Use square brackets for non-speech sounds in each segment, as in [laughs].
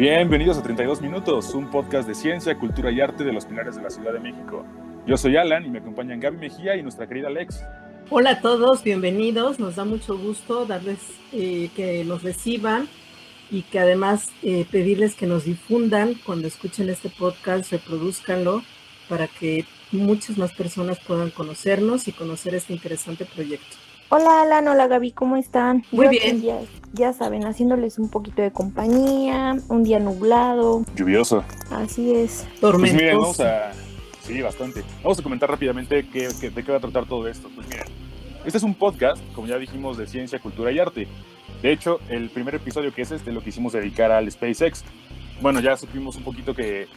Bienvenidos a 32 Minutos, un podcast de ciencia, cultura y arte de los Pilares de la Ciudad de México. Yo soy Alan y me acompañan Gaby Mejía y nuestra querida Alex. Hola a todos, bienvenidos. Nos da mucho gusto darles eh, que nos reciban y que además eh, pedirles que nos difundan cuando escuchen este podcast, reproduzcanlo para que muchas más personas puedan conocernos y conocer este interesante proyecto. Hola Alan, hola Gaby, ¿cómo están? Muy bien. Ya, ya, saben, haciéndoles un poquito de compañía, un día nublado. Lluvioso. Así es. Tormentoso. Pues miren, vamos a... Sí, bastante. Vamos a comentar rápidamente qué, qué, de qué va a tratar todo esto. Pues miren, este es un podcast, como ya dijimos, de ciencia, cultura y arte. De hecho, el primer episodio que es este lo quisimos dedicar al SpaceX. Bueno, ya supimos un poquito que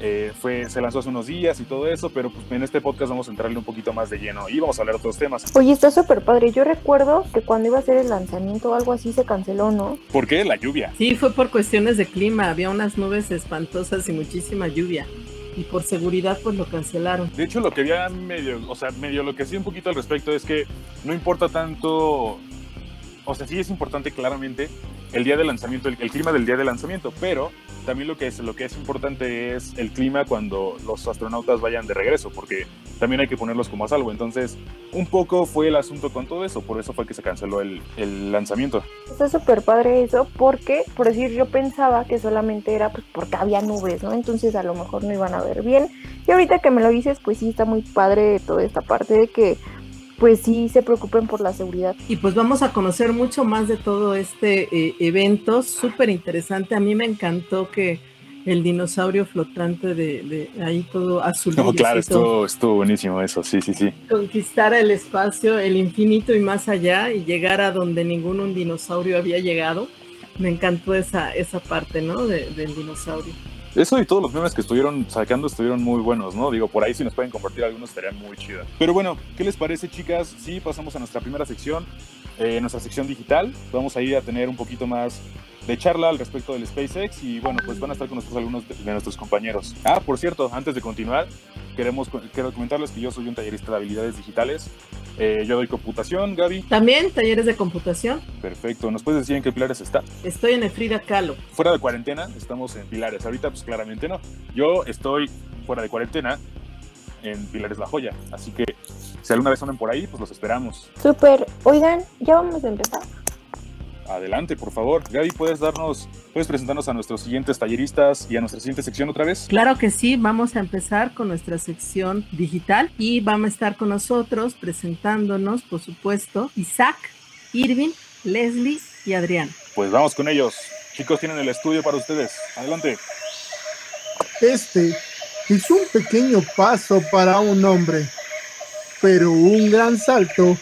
eh, fue, se lanzó hace unos días y todo eso, pero pues en este podcast vamos a entrarle un poquito más de lleno y vamos a hablar de otros temas. Oye, está súper padre. Yo recuerdo que cuando iba a ser el lanzamiento o algo así se canceló, ¿no? ¿Por qué? La lluvia. Sí, fue por cuestiones de clima. Había unas nubes espantosas y muchísima lluvia. Y por seguridad, pues lo cancelaron. De hecho, lo que había medio, o sea, medio lo que sí un poquito al respecto es que no importa tanto o sea, sí es importante claramente el día de lanzamiento, el, clima del día de lanzamiento, pero también lo que, es, lo que es importante es el clima cuando los astronautas vayan de regreso, porque también hay que ponerlos como a salvo. Entonces, un poco fue el asunto con todo eso, por eso fue que se canceló el, el lanzamiento. Está súper padre eso, porque, por decir, yo pensaba que solamente era pues, porque había nubes, ¿no? Entonces a lo mejor no iban a ver bien. Y ahorita que me lo dices, pues sí está muy padre toda esta parte de que pues sí se preocupen por la seguridad. Y pues vamos a conocer mucho más de todo este eh, evento, súper interesante. A mí me encantó que el dinosaurio flotante de, de ahí todo azul. No, claro, estuvo, estuvo buenísimo eso, sí, sí, sí. Conquistar el espacio, el infinito y más allá y llegar a donde ningún un dinosaurio había llegado. Me encantó esa, esa parte, ¿no? De, del dinosaurio. Eso y todos los memes que estuvieron sacando estuvieron muy buenos, ¿no? Digo, por ahí si nos pueden compartir algunos estarían muy chidas. Pero bueno, ¿qué les parece, chicas? Sí, pasamos a nuestra primera sección, eh, nuestra sección digital. Vamos a ir a tener un poquito más de charla al respecto del SpaceX y bueno, pues van a estar con nosotros algunos de, de nuestros compañeros. Ah, por cierto, antes de continuar, queremos quiero comentarles que yo soy un tallerista de habilidades digitales. Eh, yo doy computación, Gaby. También talleres de computación. Perfecto. ¿Nos puedes decir en qué pilares está? Estoy en el Frida Kahlo. Fuera de cuarentena, estamos en pilares. Ahorita, pues claramente no. Yo estoy fuera de cuarentena en Pilares La Joya. Así que si alguna vez andan por ahí, pues los esperamos. Súper. Oigan, ya vamos a empezar. Adelante, por favor. Gaby, ¿puedes darnos, puedes presentarnos a nuestros siguientes talleristas y a nuestra siguiente sección otra vez? Claro que sí, vamos a empezar con nuestra sección digital y vamos a estar con nosotros presentándonos, por supuesto, Isaac, Irving, Leslie y Adrián. Pues vamos con ellos. Chicos, tienen el estudio para ustedes. Adelante. Este es un pequeño paso para un hombre, pero un gran salto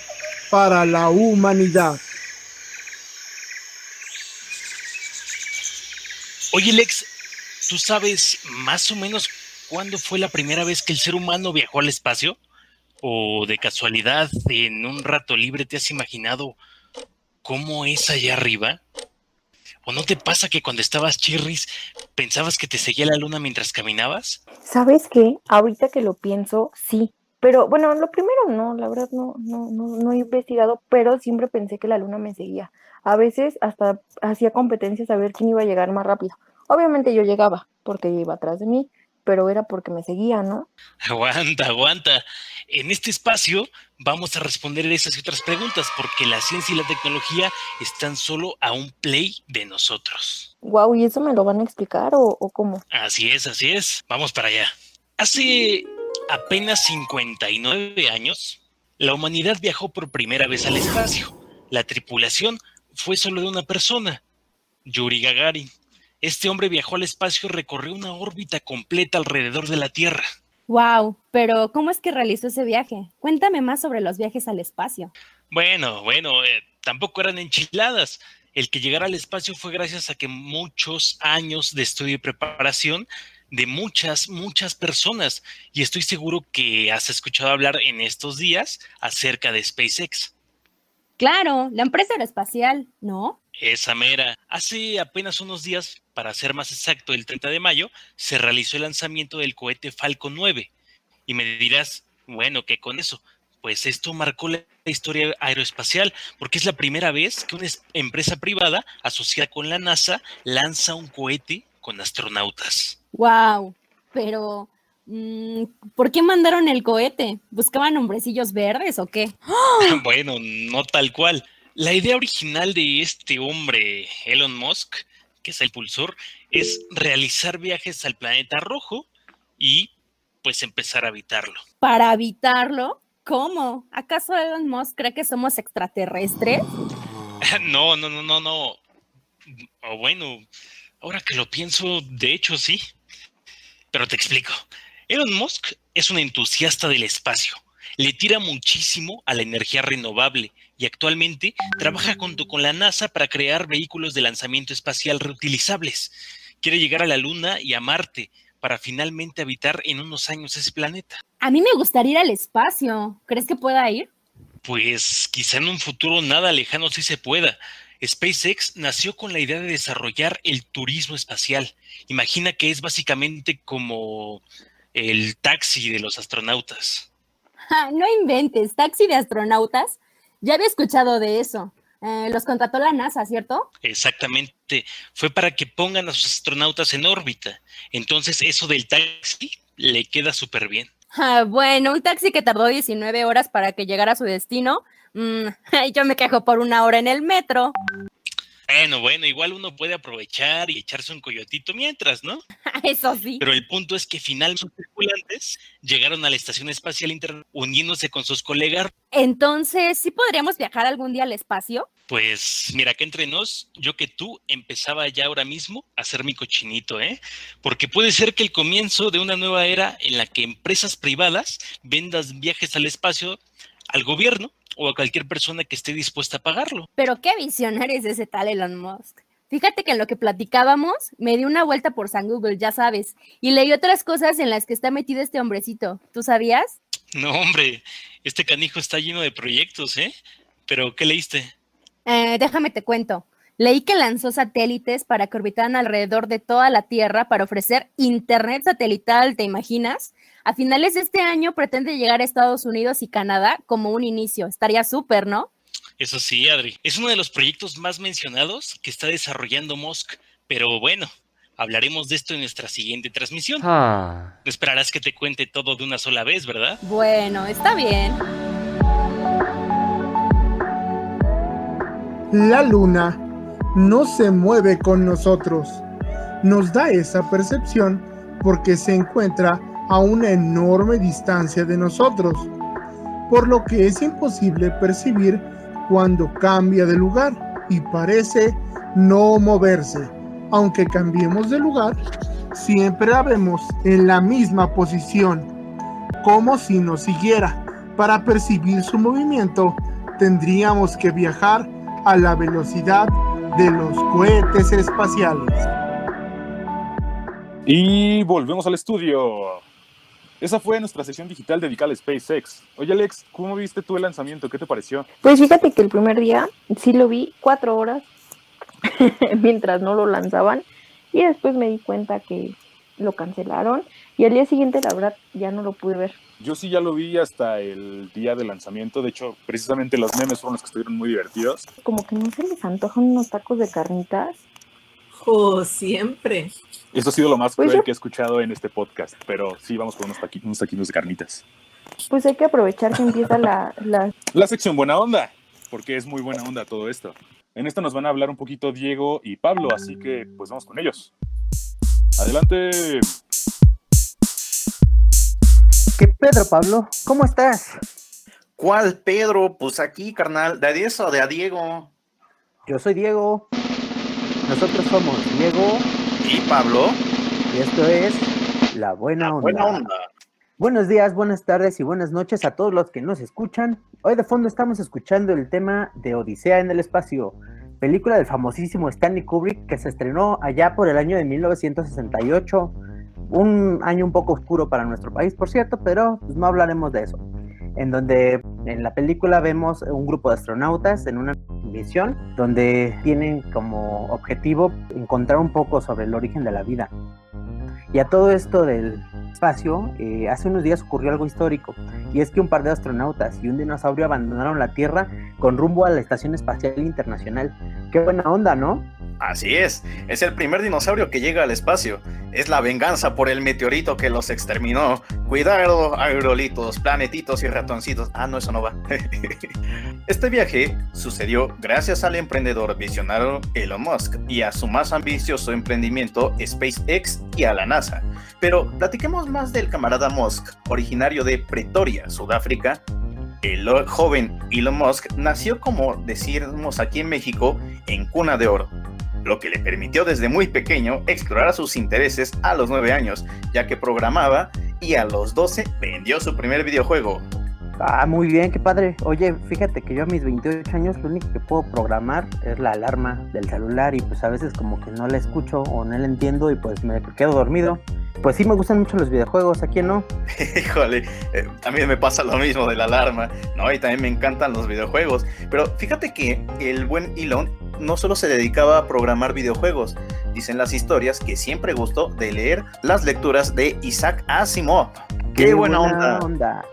para la humanidad. Oye, Lex, ¿tú sabes más o menos cuándo fue la primera vez que el ser humano viajó al espacio? ¿O de casualidad en un rato libre te has imaginado cómo es allá arriba? ¿O no te pasa que cuando estabas chirris pensabas que te seguía la luna mientras caminabas? ¿Sabes qué? Ahorita que lo pienso, sí. Pero bueno, lo primero no, la verdad no, no, no, no he investigado, pero siempre pensé que la luna me seguía. A veces hasta hacía competencias a ver quién iba a llegar más rápido. Obviamente yo llegaba porque ella iba atrás de mí, pero era porque me seguía, ¿no? Aguanta, aguanta. En este espacio vamos a responder esas y otras preguntas porque la ciencia y la tecnología están solo a un play de nosotros. Wow, ¿y eso me lo van a explicar o, o cómo? Así es, así es. Vamos para allá. Hace apenas 59 años, la humanidad viajó por primera vez al espacio. La tripulación fue solo de una persona, Yuri Gagarin. Este hombre viajó al espacio y recorrió una órbita completa alrededor de la Tierra. Wow, pero ¿cómo es que realizó ese viaje? Cuéntame más sobre los viajes al espacio. Bueno, bueno, eh, tampoco eran enchiladas. El que llegara al espacio fue gracias a que muchos años de estudio y preparación de muchas, muchas personas. Y estoy seguro que has escuchado hablar en estos días acerca de SpaceX. Claro, la empresa aeroespacial, ¿no? Esa mera. Hace apenas unos días, para ser más exacto, el 30 de mayo, se realizó el lanzamiento del cohete Falcon 9. Y me dirás, bueno, ¿qué con eso? Pues esto marcó la historia aeroespacial, porque es la primera vez que una empresa privada asociada con la NASA lanza un cohete con astronautas. Wow, pero mm, ¿por qué mandaron el cohete? ¿Buscaban hombrecillos verdes o qué? [laughs] bueno, no tal cual. La idea original de este hombre, Elon Musk, que es el pulsor, es realizar viajes al planeta rojo y pues empezar a habitarlo. ¿Para habitarlo? ¿Cómo? ¿Acaso Elon Musk cree que somos extraterrestres? [laughs] No, no, no, no, no. O bueno, ahora que lo pienso, de hecho sí. Pero te explico. Elon Musk es un entusiasta del espacio. Le tira muchísimo a la energía renovable y actualmente trabaja junto con la NASA para crear vehículos de lanzamiento espacial reutilizables. Quiere llegar a la Luna y a Marte para finalmente habitar en unos años ese planeta. A mí me gustaría ir al espacio. ¿Crees que pueda ir? Pues quizá en un futuro nada lejano sí se pueda. SpaceX nació con la idea de desarrollar el turismo espacial. Imagina que es básicamente como el taxi de los astronautas. no inventes, taxi de astronautas. Ya había escuchado de eso. Eh, los contrató la NASA, ¿cierto? Exactamente. Fue para que pongan a sus astronautas en órbita. Entonces, eso del taxi le queda súper bien. Ah, bueno, un taxi que tardó 19 horas para que llegara a su destino. Mm, [laughs] yo me quejo por una hora en el metro. Bueno, bueno, igual uno puede aprovechar y echarse un coyotito mientras, ¿no? [laughs] Eso sí. Pero el punto es que finalmente los tripulantes llegaron a la Estación Espacial Internacional uniéndose con sus colegas. Entonces, ¿sí podríamos viajar algún día al espacio? Pues mira, que entre nos, yo que tú empezaba ya ahora mismo a hacer mi cochinito, ¿eh? Porque puede ser que el comienzo de una nueva era en la que empresas privadas vendas viajes al espacio al gobierno o a cualquier persona que esté dispuesta a pagarlo. Pero qué visionario es ese tal Elon Musk. Fíjate que en lo que platicábamos, me di una vuelta por San Google, ya sabes, y leí otras cosas en las que está metido este hombrecito. ¿Tú sabías? No, hombre, este canijo está lleno de proyectos, ¿eh? Pero, ¿qué leíste? Eh, déjame te cuento. Leí que lanzó satélites para que orbitaran alrededor de toda la Tierra para ofrecer internet satelital, ¿te imaginas? A finales de este año pretende llegar a Estados Unidos y Canadá como un inicio. Estaría súper, ¿no? Eso sí, Adri. Es uno de los proyectos más mencionados que está desarrollando Musk. Pero bueno, hablaremos de esto en nuestra siguiente transmisión. Ah. Esperarás que te cuente todo de una sola vez, ¿verdad? Bueno, está bien. La luna no se mueve con nosotros. Nos da esa percepción porque se encuentra a una enorme distancia de nosotros, por lo que es imposible percibir cuando cambia de lugar y parece no moverse. Aunque cambiemos de lugar, siempre la vemos en la misma posición, como si nos siguiera. Para percibir su movimiento, tendríamos que viajar a la velocidad de los cohetes espaciales. Y volvemos al estudio. Esa fue nuestra sesión digital dedicada a SpaceX. Oye, Alex, ¿cómo viste tú el lanzamiento? ¿Qué te pareció? Pues fíjate que el primer día sí lo vi cuatro horas [laughs] mientras no lo lanzaban y después me di cuenta que lo cancelaron y al día siguiente la verdad ya no lo pude ver. Yo sí ya lo vi hasta el día de lanzamiento, de hecho precisamente los memes fueron los que estuvieron muy divertidos. Como que no se les antojan unos tacos de carnitas. Oh, siempre. Eso ha sido lo más pues cruel que he escuchado en este podcast, pero sí, vamos con unos, taquitos, de carnitas. Pues hay que aprovechar que empieza la, la... La sección Buena Onda, porque es muy buena onda todo esto. En esto nos van a hablar un poquito Diego y Pablo, así que pues vamos con ellos. Adelante. ¿Qué Pedro, Pablo? ¿Cómo estás? ¿Cuál Pedro? Pues aquí, carnal. ¿De Adiós o de a Diego? Yo soy Diego. Nosotros somos Diego y Pablo. Y esto es La Buena Onda. Buena onda. Buenos días, buenas tardes y buenas noches a todos los que nos escuchan. Hoy de fondo estamos escuchando el tema de Odisea en el Espacio, película del famosísimo Stanley Kubrick que se estrenó allá por el año de 1968. Un año un poco oscuro para nuestro país, por cierto, pero pues, no hablaremos de eso en donde en la película vemos un grupo de astronautas en una misión donde tienen como objetivo encontrar un poco sobre el origen de la vida. Y a todo esto del espacio, eh, hace unos días ocurrió algo histórico, y es que un par de astronautas y un dinosaurio abandonaron la Tierra con rumbo a la Estación Espacial Internacional. Qué buena onda, ¿no? Así es, es el primer dinosaurio que llega al espacio. Es la venganza por el meteorito que los exterminó. Cuidado, aerolitos, planetitos y ratoncitos. Ah, no, eso no va. [laughs] este viaje sucedió gracias al emprendedor visionario Elon Musk y a su más ambicioso emprendimiento SpaceX y a la NASA. Pero platiquemos más del camarada Musk, originario de Pretoria, Sudáfrica, el joven Elon Musk nació, como decimos aquí en México, en cuna de oro, lo que le permitió desde muy pequeño explorar sus intereses a los 9 años, ya que programaba y a los 12 vendió su primer videojuego. Ah, muy bien, qué padre. Oye, fíjate que yo a mis 28 años lo único que puedo programar es la alarma del celular y pues a veces como que no la escucho o no la entiendo y pues me quedo dormido. Pues sí me gustan mucho los videojuegos, ¿a quién no? [laughs] Híjole, eh, también me pasa lo mismo de la alarma, ¿no? Y también me encantan los videojuegos. Pero fíjate que el buen Elon no solo se dedicaba a programar videojuegos, dicen las historias que siempre gustó de leer las lecturas de Isaac Asimov. ¡Qué, buena, onda!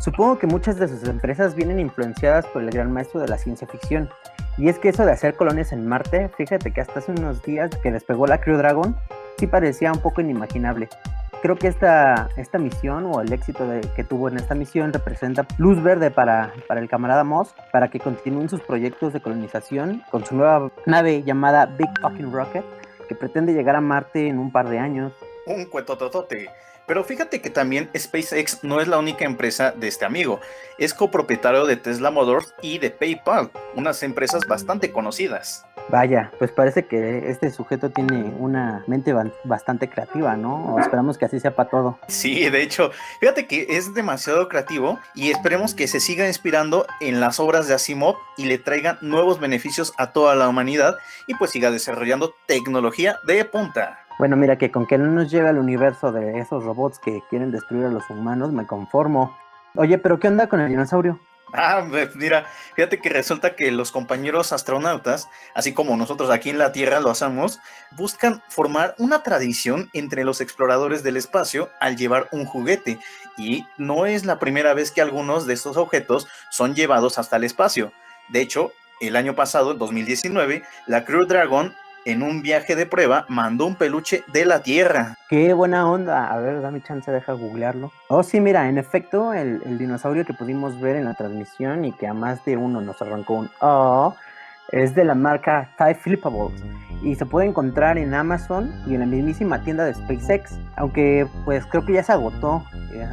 Supongo que muchas de sus empresas vienen influenciadas por el gran maestro de la ciencia ficción. Y es que eso de hacer colonias en Marte, fíjate que hasta hace unos días que despegó la Crew Dragon, sí parecía un poco inimaginable. Creo que esta, esta misión o el éxito que tuvo en esta misión representa luz verde para, para el camarada Moss para que continúen sus proyectos de colonización con su nueva nave llamada Big Fucking Rocket que pretende llegar a Marte en un par de años. Un cuetototote. Pero fíjate que también SpaceX no es la única empresa de este amigo. Es copropietario de Tesla Motors y de PayPal, unas empresas bastante conocidas. Vaya, pues parece que este sujeto tiene una mente bastante creativa, ¿no? esperamos que así sea para todo. Sí, de hecho, fíjate que es demasiado creativo y esperemos que se siga inspirando en las obras de Asimov y le traigan nuevos beneficios a toda la humanidad y pues siga desarrollando tecnología de punta. Bueno, mira que con que no nos lleve al universo de esos robots que quieren destruir a los humanos, me conformo. Oye, pero ¿qué onda con el dinosaurio? Ah, pues, mira, fíjate que resulta que los compañeros astronautas, así como nosotros aquí en la Tierra lo hacemos, buscan formar una tradición entre los exploradores del espacio al llevar un juguete. Y no es la primera vez que algunos de estos objetos son llevados hasta el espacio. De hecho, el año pasado, en 2019, la Crew Dragon en un viaje de prueba, mandó un peluche de la Tierra. Qué buena onda. A ver, dame chance, deja googlearlo. Oh, sí, mira, en efecto, el, dinosaurio que pudimos ver en la transmisión y que a más de uno nos arrancó un oh, es de la marca TIE Flippables y se puede encontrar en Amazon y en la mismísima tienda de SpaceX, aunque pues creo que ya se agotó.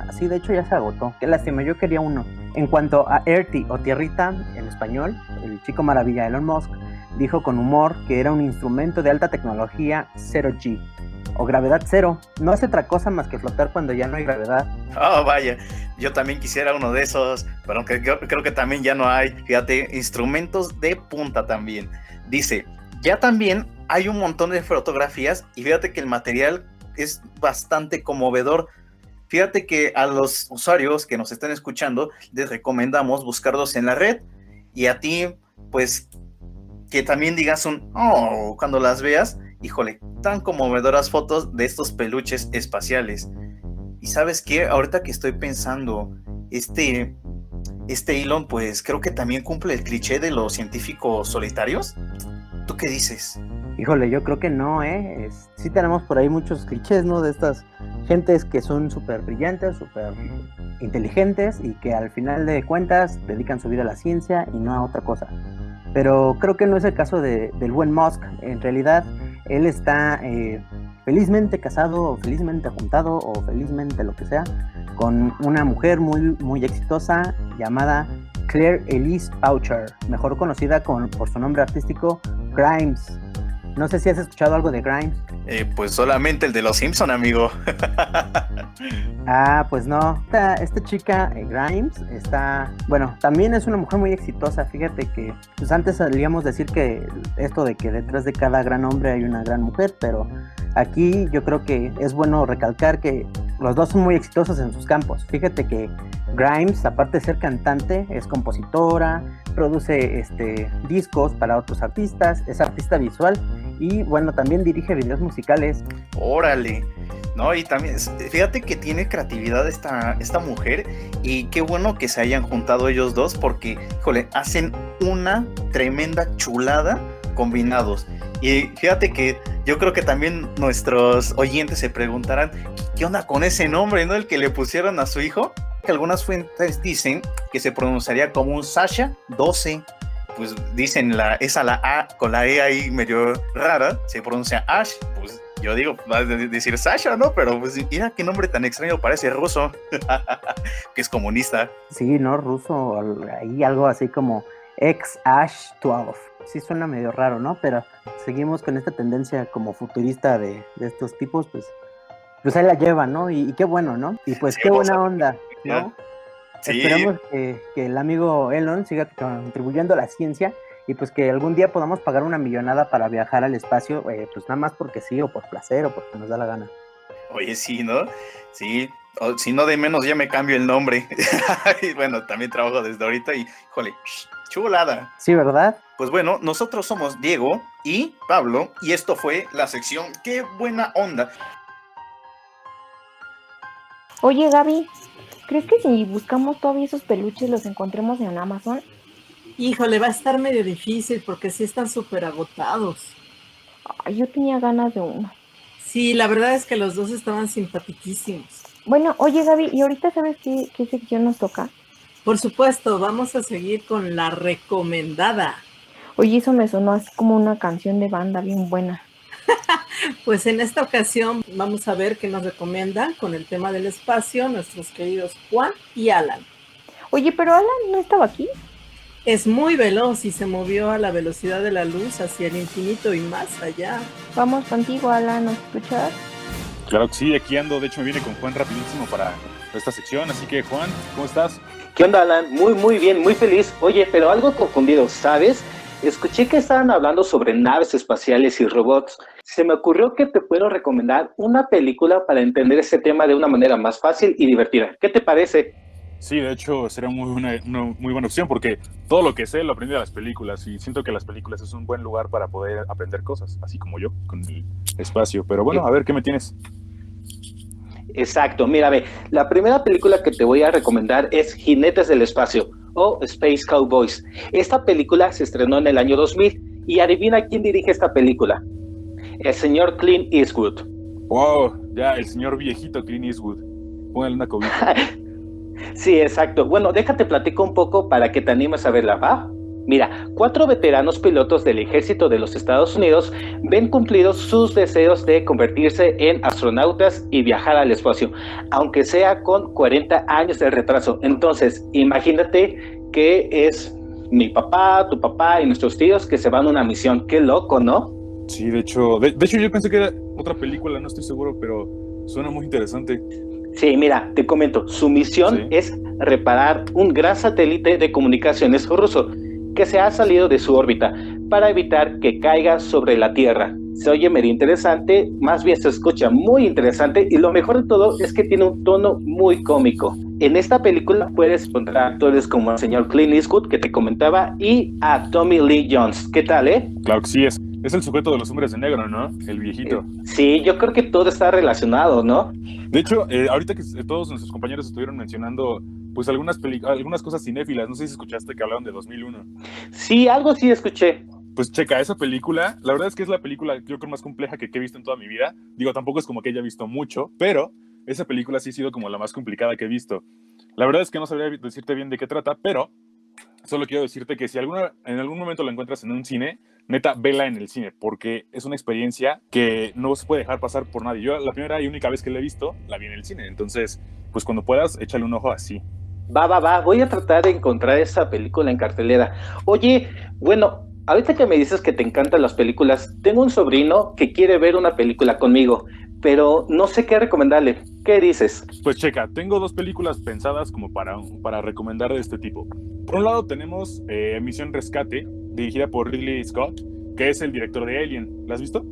Así, eh, de hecho ya se agotó. Qué lástima, yo quería uno. En cuanto a Earthy o Tierrita en español, el chico maravilla Elon Musk dijo con humor que era un instrumento de alta tecnología 0G o gravedad cero. No hace otra cosa más que flotar cuando ya no hay gravedad. Oh, vaya, yo también quisiera uno de esos, pero aunque creo que también ya no hay. Fíjate, instrumentos de punta también. Dice, ya también hay un montón de fotografías y fíjate que el material es bastante conmovedor. Fíjate que a los usuarios que nos están escuchando les recomendamos buscarlos en la red y a ti, pues que también digas un, oh, cuando las veas, híjole, tan conmovedoras fotos de estos peluches espaciales. Y sabes qué, ahorita que estoy pensando, este, este Elon, pues creo que también cumple el cliché de los científicos solitarios. ¿Tú qué dices? Híjole, yo creo que no, ¿eh? sí tenemos por ahí muchos clichés, ¿no? De estas gentes que son súper brillantes, súper inteligentes y que al final de cuentas dedican su vida a la ciencia y no a otra cosa. Pero creo que no es el caso de, del buen Musk. En realidad, él está eh, felizmente casado o felizmente juntado o felizmente lo que sea con una mujer muy, muy exitosa llamada Claire Elise Boucher, mejor conocida con, por su nombre artístico Grimes. No sé si has escuchado algo de Grimes. Eh, pues solamente el de los Simpson, amigo. [laughs] ah, pues no. Esta, chica, eh, Grimes, está. Bueno, también es una mujer muy exitosa. Fíjate que, pues antes solíamos decir que esto de que detrás de cada gran hombre hay una gran mujer, pero aquí yo creo que es bueno recalcar que los dos son muy exitosos en sus campos. Fíjate que Grimes, aparte de ser cantante, es compositora, produce este, discos para otros artistas, es artista visual y bueno, también dirige videos musicales. Órale. No, y también, fíjate que tiene creatividad esta, esta mujer y qué bueno que se hayan juntado ellos dos porque, híjole, hacen una tremenda chulada combinados. Y fíjate que yo creo que también nuestros oyentes se preguntarán, ¿qué onda con ese nombre, no? El que le pusieron a su hijo. Que algunas fuentes dicen que se pronunciaría como un Sasha 12. Pues dicen la, esa la A con la E ahí medio rara, se pronuncia Ash. Pues yo digo, va a decir Sasha, ¿no? Pero pues mira qué nombre tan extraño, parece ruso, [laughs] que es comunista. Sí, ¿no? Ruso, ahí algo así como ex Ash 12 sí suena medio raro, ¿no? Pero seguimos con esta tendencia como futurista de, estos tipos, pues, pues ahí la lleva, ¿no? Y, qué bueno, ¿no? Y pues qué buena onda, ¿no? Esperamos que, el amigo Elon siga contribuyendo a la ciencia y pues que algún día podamos pagar una millonada para viajar al espacio, eh, pues nada más porque sí, o por placer, o porque nos da la gana. Oye, sí, ¿no? Sí, si no de menos ya me cambio el nombre. [laughs] y bueno, también trabajo desde ahorita y, jole, chulada. Sí, ¿verdad? Pues bueno, nosotros somos Diego y Pablo y esto fue la sección Qué buena onda. Oye, Gaby, ¿crees que si buscamos todavía esos peluches los encontremos en Amazon? Híjole, va a estar medio difícil porque sí están súper agotados. Ay, yo tenía ganas de uno. Sí, la verdad es que los dos estaban simpaticísimos. Bueno, oye Gaby, ¿y ahorita sabes qué, qué sección nos toca? Por supuesto, vamos a seguir con la recomendada. Oye, eso me sonó así como una canción de banda bien buena. [laughs] pues en esta ocasión vamos a ver qué nos recomiendan con el tema del espacio nuestros queridos Juan y Alan. Oye, pero Alan no estaba aquí. Es muy veloz y se movió a la velocidad de la luz hacia el infinito y más allá. Vamos contigo, Alan, ¿nos escuchas? Claro que sí, aquí ando. De hecho, me viene con Juan rapidísimo para esta sección. Así que, Juan, ¿cómo estás? ¿Qué onda, Alan? Muy, muy bien, muy feliz. Oye, pero algo confundido, ¿sabes? Escuché que estaban hablando sobre naves espaciales y robots. Se me ocurrió que te puedo recomendar una película para entender ese tema de una manera más fácil y divertida. ¿Qué te parece? Sí, de hecho sería muy una, muy buena opción porque todo lo que sé lo aprendí de las películas y siento que las películas es un buen lugar para poder aprender cosas, así como yo con mi espacio. Pero bueno, a ver qué me tienes. Exacto, mira, ve, la primera película que te voy a recomendar es Jinetes del Espacio o Space Cowboys. Esta película se estrenó en el año 2000 y adivina quién dirige esta película. El señor Clint Eastwood. Wow, ya, el señor viejito Clint Eastwood. Póngale una cobija. [laughs] sí, exacto. Bueno, déjate platico un poco para que te animes a verla, ¿va? Mira, cuatro veteranos pilotos del ejército de los Estados Unidos ven cumplidos sus deseos de convertirse en astronautas y viajar al espacio, aunque sea con 40 años de retraso. Entonces, imagínate que es mi papá, tu papá y nuestros tíos que se van a una misión. Qué loco, ¿no? Sí, de hecho, de, hecho yo pensé que era otra película, no estoy seguro, pero suena muy interesante. Sí, mira, te comento, su misión es reparar un gran satélite de comunicaciones ruso que se ha salido de su órbita para evitar que caiga sobre la Tierra. Se oye medio interesante, más bien se escucha muy interesante y lo mejor de todo es que tiene un tono muy cómico. En esta película puedes encontrar actores como el señor Clint Eastwood que te comentaba y a Tommy Lee Jones. ¿Qué tal, eh? Claro que sí, es, es el sujeto de los hombres de negro, ¿no? El viejito. Sí, yo creo que todo está relacionado, ¿no? De hecho, eh, ahorita que todos nuestros compañeros estuvieron mencionando pues algunas, algunas cosas cinéfilas. No sé si escuchaste que hablaron de 2001. Sí, algo sí escuché. Pues checa, esa película, la verdad es que es la película yo creo más compleja que, he visto en toda mi vida. Digo, tampoco es como que haya visto mucho, pero esa película sí ha sido como la más complicada que he visto. La verdad es que no sabría decirte bien de qué trata, pero solo quiero decirte que si alguna, en algún momento la encuentras en un cine, neta, vela en el cine, porque es una experiencia que no se puede dejar pasar por nadie. Yo la primera y única vez que la he visto, la vi en el cine. Entonces, pues cuando puedas, échale un ojo así. Va, va, va, voy a tratar de encontrar esa película en cartelera. Oye, bueno, ahorita que me dices que te encantan las películas, tengo un sobrino que quiere ver una película conmigo, pero no sé qué recomendarle. ¿Qué dices? Pues checa, tengo dos películas pensadas como para, para recomendar de este tipo. Por un lado tenemos eh, Misión Rescate, dirigida por Ridley Scott, que es el director de Alien. ¿La has visto?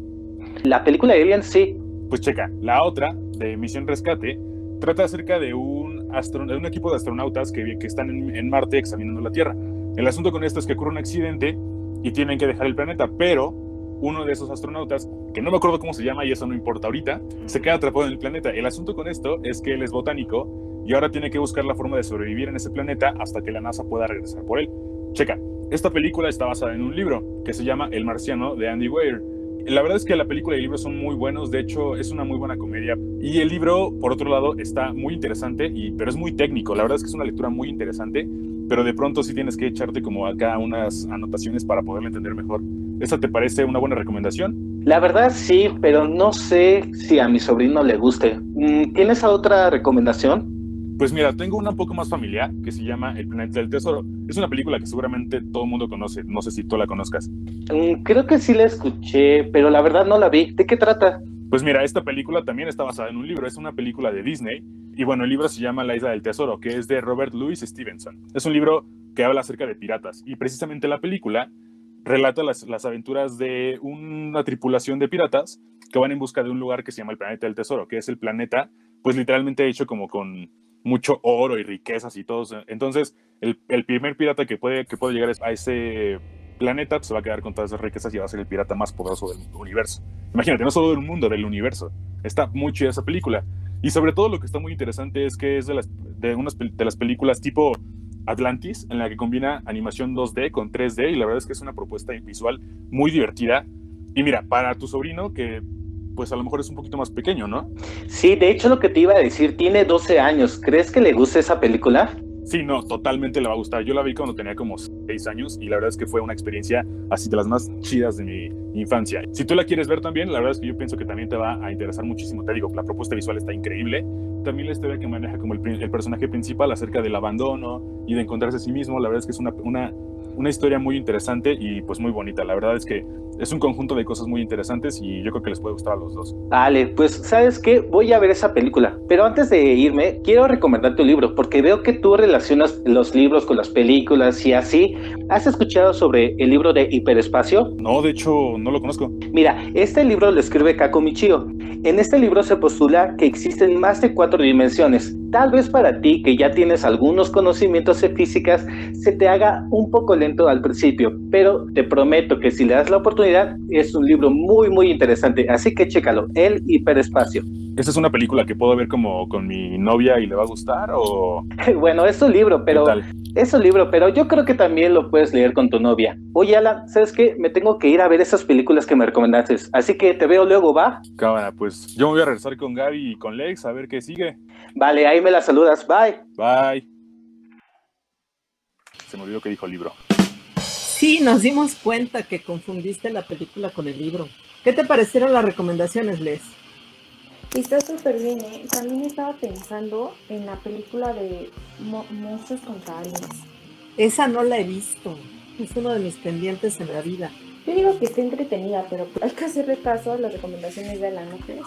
La película de Alien, sí. Pues checa, la otra, de Misión Rescate, trata acerca de un de un equipo de astronautas que, que están en, Marte examinando la Tierra. El asunto con esto es que ocurre un accidente y tienen que dejar el planeta, pero uno de esos astronautas, que no me acuerdo cómo se llama y eso no importa ahorita, se queda atrapado en el planeta. El asunto con esto es que él es botánico y ahora tiene que buscar la forma de sobrevivir en ese planeta hasta que la NASA pueda regresar por él. Checa, Esta película está basada en un libro que se llama El Marciano de Andy Weir. La verdad es que la película y el libro son muy buenos, de hecho es una muy buena comedia. Y el libro, por otro lado, está muy interesante, y, pero es muy técnico. La verdad es que es una lectura muy interesante, pero de pronto sí tienes que echarte como acá unas anotaciones para poderlo entender mejor. ¿Esa te parece una buena recomendación? La verdad sí, pero no sé si a mi sobrino le guste. Mm, ¿Tienes otra recomendación? Pues mira, tengo una un poco más familiar que se llama El planeta del tesoro. Es una película que seguramente todo el mundo conoce. No sé si tú la conozcas. Mm, creo que sí la escuché, pero la verdad no la vi. ¿De qué trata? Pues mira, esta película también está basada en un libro. Es una película de Disney. Y bueno, el libro se llama La isla del tesoro, que es de Robert Louis Stevenson. Es un libro que habla acerca de piratas. Y precisamente la película relata las, las aventuras de una tripulación de piratas que van en busca de un lugar que se llama el planeta del tesoro, que es el planeta, pues literalmente hecho como con mucho oro y riquezas y todo. Entonces, el, el, primer pirata que puede, que puede llegar a ese planeta pues, se va a quedar con todas esas riquezas y va a ser el pirata más poderoso del universo. Imagínate, no solo del mundo, del universo. Está muy chida esa película. Y sobre todo lo que está muy interesante es que es de las, de unas, de las películas tipo Atlantis, en la que combina animación 2D con 3D y la verdad es que es una propuesta visual muy divertida. Y mira, para tu sobrino, que pues a lo mejor es un poquito más pequeño, ¿no? Sí, de hecho lo que te iba a decir, tiene 12 años. ¿Crees que le guste esa película? Sí, no, totalmente le va a gustar. Yo la vi cuando tenía como 6 años y la verdad es que fue una experiencia así de las más chidas de mi infancia. Si tú la quieres ver también, la verdad es que yo pienso que también te va a interesar muchísimo. Te digo, la propuesta visual está increíble. También la historia que maneja como el, el personaje principal acerca del abandono y de encontrarse a sí mismo, la verdad es que es una, una, una historia muy interesante y pues muy bonita. La verdad es que es un conjunto de cosas muy interesantes y yo creo que les puede gustar a los dos. Vale, pues sabes qué, voy a ver esa película. Pero antes de irme, quiero recomendarte un libro, porque veo que tú relacionas los libros con las películas y así. ¿Has escuchado sobre el libro de Hiperespacio? No, de hecho, no lo conozco. Mira, este libro lo escribe Kako Michio. En este libro se postula que existen más de cuatro dimensiones. Tal vez para ti, que ya tienes algunos conocimientos de físicas, se te haga un poco lento al principio, pero te prometo que si le das la oportunidad, es un libro muy, muy interesante. Así que chécalo, El Hiperespacio. ¿Esta es una película que puedo ver como con mi novia y le va a gustar o...? [laughs] bueno, es un libro, pero... Es un libro, pero yo creo que también lo puedes leer con tu novia. Oye, Alan, ¿sabes qué? Me tengo que ir a ver esas películas que me recomendaste. Así que te veo luego, ¿va? Cámara, pues yo me voy a regresar con Gaby y con Lex a ver qué sigue. Vale, ahí me la saludas. Bye. Bye. Se me olvidó que dijo libro. Sí, nos dimos cuenta que confundiste la película con el libro. ¿Qué te parecieron las recomendaciones, Les? Está súper bien, ¿eh? También estaba pensando en la película de Mo Monstruos contra Aliens. Esa no la he visto. Es uno de mis pendientes en la vida. Yo digo que está entretenida, pero [laughs] hay que hacerle caso a las recomendaciones de Alan, ¿no crees?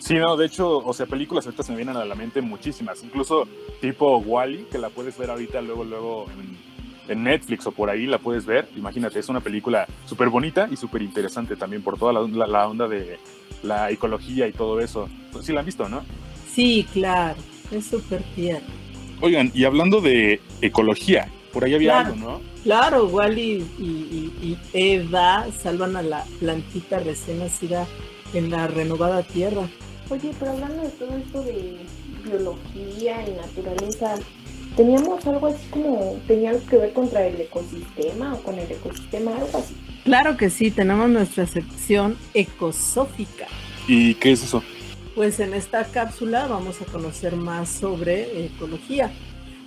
Sí, no, de hecho, o sea, películas ahorita se me vienen a la mente muchísimas, incluso tipo Wally, que la puedes ver ahorita luego, luego en, en Netflix o por ahí la puedes ver. Imagínate, es una película súper bonita y súper interesante también por toda la, la, la, onda de la ecología y todo eso. Pues sí la han visto, ¿no? Sí, claro, es súper tierno. Oigan, y hablando de ecología, por ahí había claro, algo, ¿no? Claro, Wally y, y, y Eva salvan a la plantita recién nacida en la renovada tierra. Oye, pero hablando de todo esto de biología y naturaleza, ¿teníamos algo así como, tenía algo que ver contra el ecosistema o con el ecosistema, algo así? Claro que sí, tenemos nuestra sección ecosófica. ¿Y qué es eso? Pues en esta cápsula vamos a conocer más sobre ecología.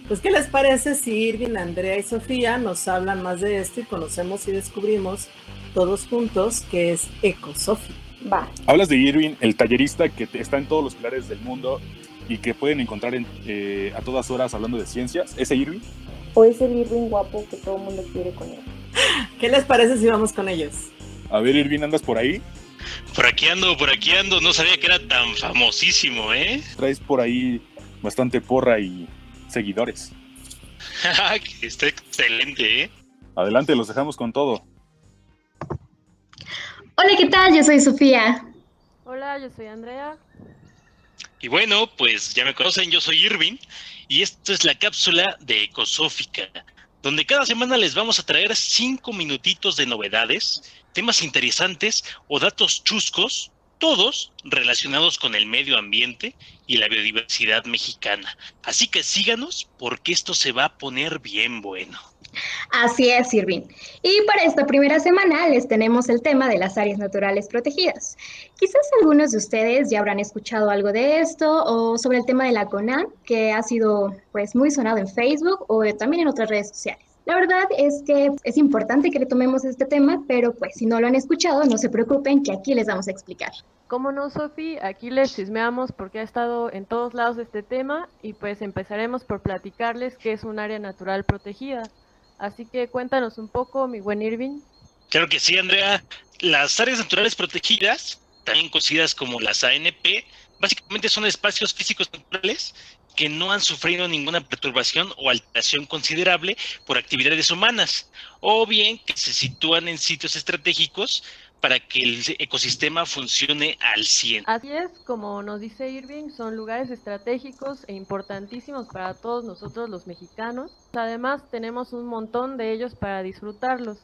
Pues, ¿qué les parece si Irving, Andrea y Sofía nos hablan más de esto y conocemos y descubrimos todos juntos qué es ecosófica? Va. Hablas de Irving, el tallerista que está en todos los pilares del mundo y que pueden encontrar en, eh, a todas horas hablando de ciencias. ¿Ese Irving? ¿O es el Irving guapo que todo el mundo quiere con él? ¿Qué les parece si vamos con ellos? A ver, Irving, ¿andas por ahí? Por aquí ando, por aquí ando. No sabía que era tan famosísimo, ¿eh? [laughs] Traes por ahí bastante porra y seguidores. [laughs] Está excelente, ¿eh? Adelante, los dejamos con todo. Hola, ¿qué tal? Yo soy Sofía. Hola, yo soy Andrea. Y bueno, pues ya me conocen, yo soy Irving y esto es la cápsula de Ecosófica, donde cada semana les vamos a traer cinco minutitos de novedades, temas interesantes o datos chuscos, todos relacionados con el medio ambiente y la biodiversidad mexicana. Así que síganos porque esto se va a poner bien bueno. Así es, Irving. Y para esta primera semana les tenemos el tema de las áreas naturales protegidas. Quizás algunos de ustedes ya habrán escuchado algo de esto o sobre el tema de la CONAM, que ha sido pues muy sonado en Facebook o también en otras redes sociales. La verdad es que es importante que retomemos este tema, pero pues si no lo han escuchado, no se preocupen que aquí les vamos a explicar. Como no, Sofi, aquí les chismeamos porque ha estado en todos lados este tema y pues empezaremos por platicarles qué es un área natural protegida. Así que cuéntanos un poco, mi buen Irving. Claro que sí, Andrea. Las áreas naturales protegidas, también conocidas como las ANP, básicamente son espacios físicos naturales que no han sufrido ninguna perturbación o alteración considerable por actividades humanas, o bien que se sitúan en sitios estratégicos para que el ecosistema funcione al 100. Así es, como nos dice Irving, son lugares estratégicos e importantísimos para todos nosotros los mexicanos. Además, tenemos un montón de ellos para disfrutarlos.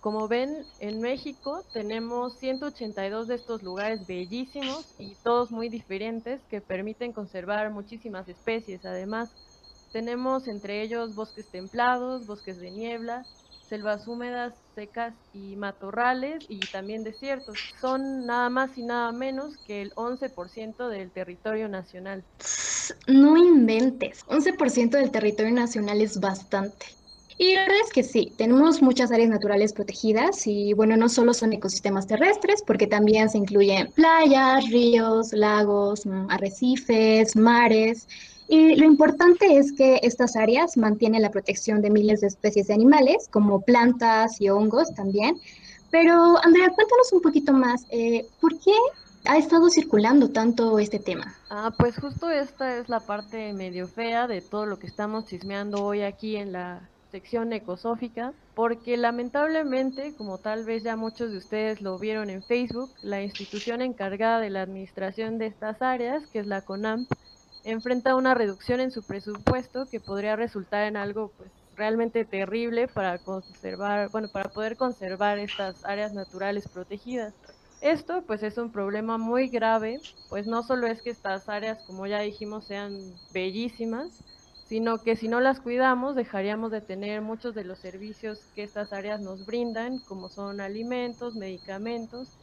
Como ven, en México tenemos 182 de estos lugares bellísimos y todos muy diferentes que permiten conservar muchísimas especies. Además, tenemos entre ellos bosques templados, bosques de niebla, selvas húmedas, secas y matorrales y también desiertos. Son nada más y nada menos que el 11% del territorio nacional. No inventes, 11% del territorio nacional es bastante. Y la verdad es que sí, tenemos muchas áreas naturales protegidas y bueno, no solo son ecosistemas terrestres, porque también se incluyen playas, ríos, lagos, mm, arrecifes, mares y lo importante es que estas áreas mantienen la protección de miles de especies de animales, como plantas y hongos también. Pero, Andrea, cuéntanos un poquito más, eh, ¿por qué ha estado circulando tanto este tema? Ah, pues justo esta es la parte medio fea de todo lo que estamos chismeando hoy aquí en la sección ecosófica, porque lamentablemente, como tal vez ya muchos de ustedes lo vieron en Facebook, la institución encargada de la administración de estas áreas, que es la CONAMP, enfrenta una reducción en su presupuesto que podría resultar en algo pues realmente terrible para conservar, bueno, para poder conservar estas áreas naturales protegidas. Esto pues es un problema muy grave, pues no solo es que estas áreas, como ya dijimos, sean bellísimas, sino que si no las cuidamos dejaríamos de tener muchos de los servicios que estas áreas nos brindan, como son alimentos, medicamentos